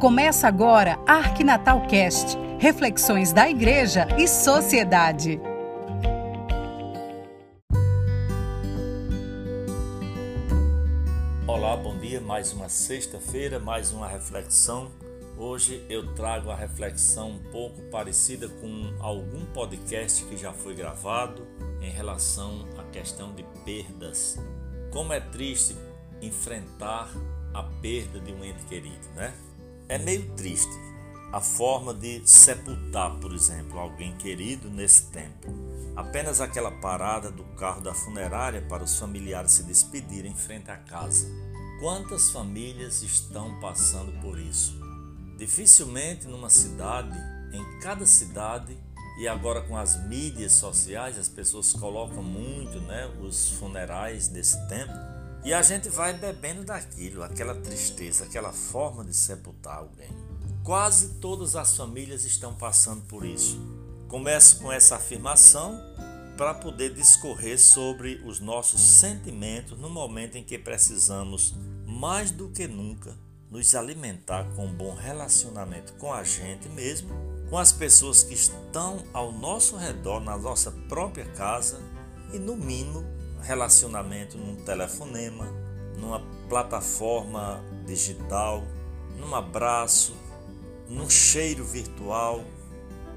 Começa agora Arquinatal Cast, reflexões da igreja e sociedade. Olá, bom dia. Mais uma sexta-feira, mais uma reflexão. Hoje eu trago a reflexão um pouco parecida com algum podcast que já foi gravado em relação à questão de perdas. Como é triste enfrentar a perda de um ente querido, né? É meio triste a forma de sepultar, por exemplo, alguém querido nesse tempo. Apenas aquela parada do carro da funerária para os familiares se despedirem em frente à casa. Quantas famílias estão passando por isso? Dificilmente numa cidade, em cada cidade, e agora com as mídias sociais, as pessoas colocam muito né, os funerais desse tempo e a gente vai bebendo daquilo, aquela tristeza, aquela forma de sepultar alguém. Quase todas as famílias estão passando por isso. Começo com essa afirmação para poder discorrer sobre os nossos sentimentos no momento em que precisamos, mais do que nunca, nos alimentar com um bom relacionamento com a gente mesmo, com as pessoas que estão ao nosso redor, na nossa própria casa e, no mínimo, relacionamento num telefonema, numa plataforma digital, num abraço, num cheiro virtual,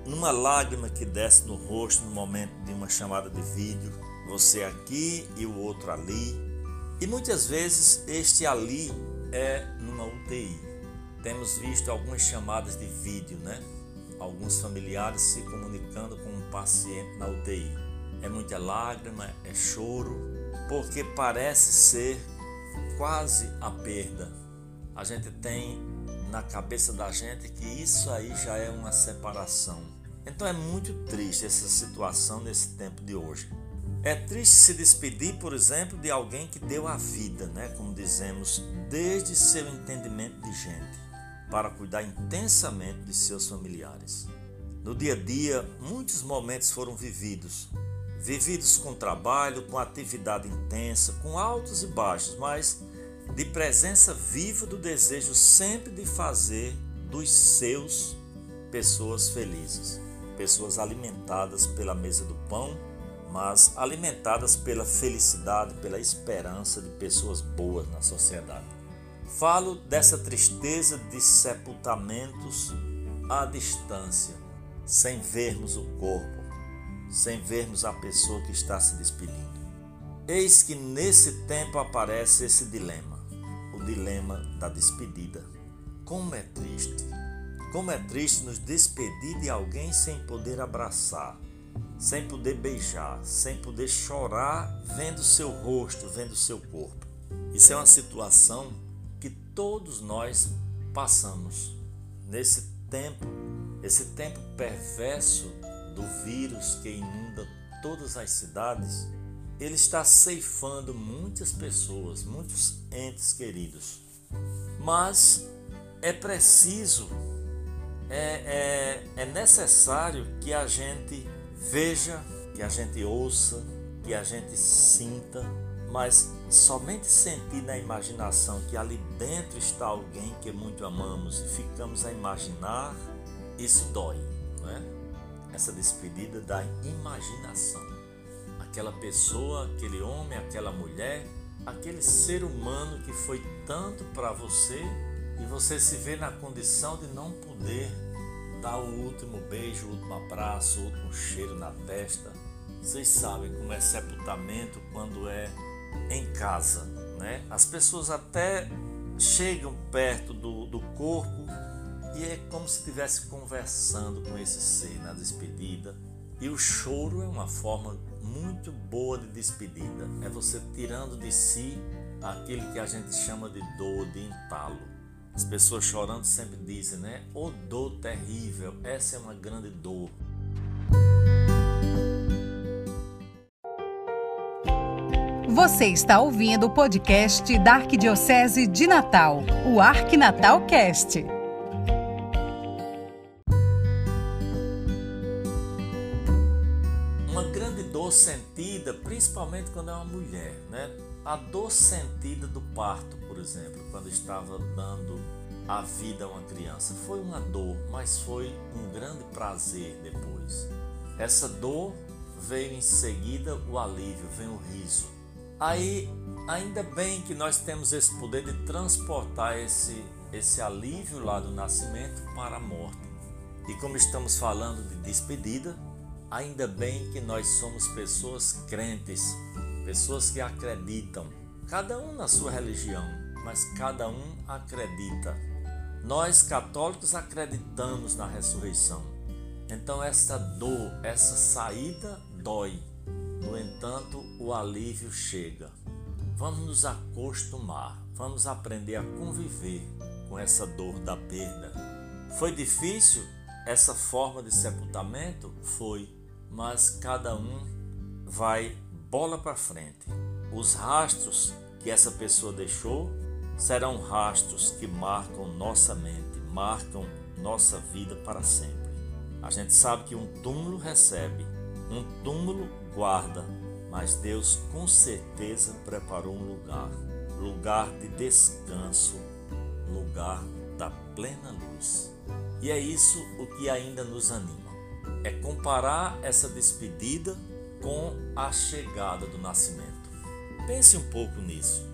numa lágrima que desce no rosto no momento de uma chamada de vídeo, você aqui e o outro ali. E muitas vezes este ali é numa UTI. Temos visto algumas chamadas de vídeo, né? Alguns familiares se comunicando com um paciente na UTI é muita lágrima, é choro, porque parece ser quase a perda. A gente tem na cabeça da gente que isso aí já é uma separação. Então é muito triste essa situação nesse tempo de hoje. É triste se despedir, por exemplo, de alguém que deu a vida, né, como dizemos, desde seu entendimento de gente, para cuidar intensamente de seus familiares. No dia a dia, muitos momentos foram vividos, vividos com trabalho, com atividade intensa, com altos e baixos, mas de presença viva do desejo sempre de fazer dos seus pessoas felizes, pessoas alimentadas pela mesa do pão, mas alimentadas pela felicidade, pela esperança de pessoas boas na sociedade. Falo dessa tristeza de sepultamentos à distância, sem vermos o corpo sem vermos a pessoa que está se despedindo. Eis que nesse tempo aparece esse dilema, o dilema da despedida. Como é triste, como é triste nos despedir de alguém sem poder abraçar, sem poder beijar, sem poder chorar vendo seu rosto, vendo seu corpo. Isso é uma situação que todos nós passamos nesse tempo, esse tempo perverso do vírus que inunda todas as cidades, ele está ceifando muitas pessoas, muitos entes queridos. Mas é preciso, é, é, é necessário que a gente veja, que a gente ouça, que a gente sinta, mas somente sentir na imaginação que ali dentro está alguém que muito amamos e ficamos a imaginar, isso dói, não é? Essa despedida da imaginação. Aquela pessoa, aquele homem, aquela mulher, aquele ser humano que foi tanto para você e você se vê na condição de não poder dar o último beijo, o último abraço, o último cheiro na testa. Vocês sabem como é sepultamento quando é em casa, né? As pessoas até chegam perto do, do corpo e é como se estivesse conversando com esse ser na despedida. E o choro é uma forma muito boa de despedida. É você tirando de si aquilo que a gente chama de dor, de entalo. As pessoas chorando sempre dizem, né? O dor terrível, essa é uma grande dor. Você está ouvindo o podcast da Arquidiocese de Natal, o Arquinatal Cast. Dor sentida, principalmente quando é uma mulher, né? A dor sentida do parto, por exemplo, quando estava dando a vida a uma criança. Foi uma dor, mas foi um grande prazer depois. Essa dor veio em seguida o alívio, vem o riso. Aí, ainda bem que nós temos esse poder de transportar esse, esse alívio lá do nascimento para a morte. E como estamos falando de despedida, ainda bem que nós somos pessoas crentes, pessoas que acreditam, cada um na sua religião, mas cada um acredita. Nós católicos acreditamos na ressurreição. Então essa dor, essa saída dói. No entanto, o alívio chega. Vamos nos acostumar, vamos aprender a conviver com essa dor da perda. Foi difícil essa forma de sepultamento? Foi, mas cada um vai bola para frente. Os rastros que essa pessoa deixou serão rastros que marcam nossa mente, marcam nossa vida para sempre. A gente sabe que um túmulo recebe, um túmulo guarda, mas Deus com certeza preparou um lugar, lugar de descanso, lugar da plena luz. E é isso o que ainda nos anima. É comparar essa despedida com a chegada do nascimento. Pense um pouco nisso.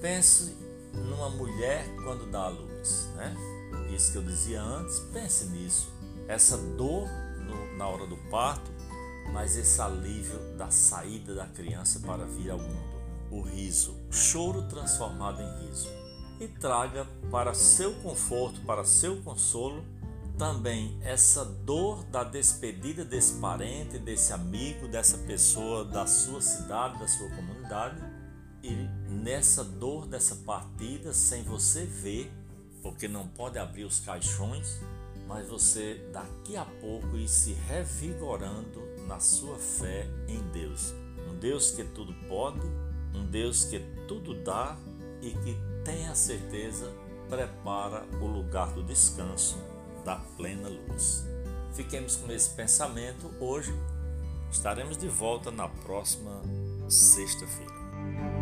Pense numa mulher quando dá a luz, né? Isso que eu dizia antes, pense nisso. Essa dor no, na hora do parto, mas esse alívio da saída da criança para vir ao mundo. O riso, choro transformado em riso. E traga para seu conforto, para seu consolo, também essa dor da despedida desse parente, desse amigo, dessa pessoa da sua cidade, da sua comunidade e nessa dor dessa partida, sem você ver, porque não pode abrir os caixões, mas você daqui a pouco ir se revigorando na sua fé em Deus. Um Deus que tudo pode, um Deus que tudo dá e que tenha certeza prepara o lugar do descanso da plena luz. Fiquemos com esse pensamento hoje. Estaremos de volta na próxima sexta-feira.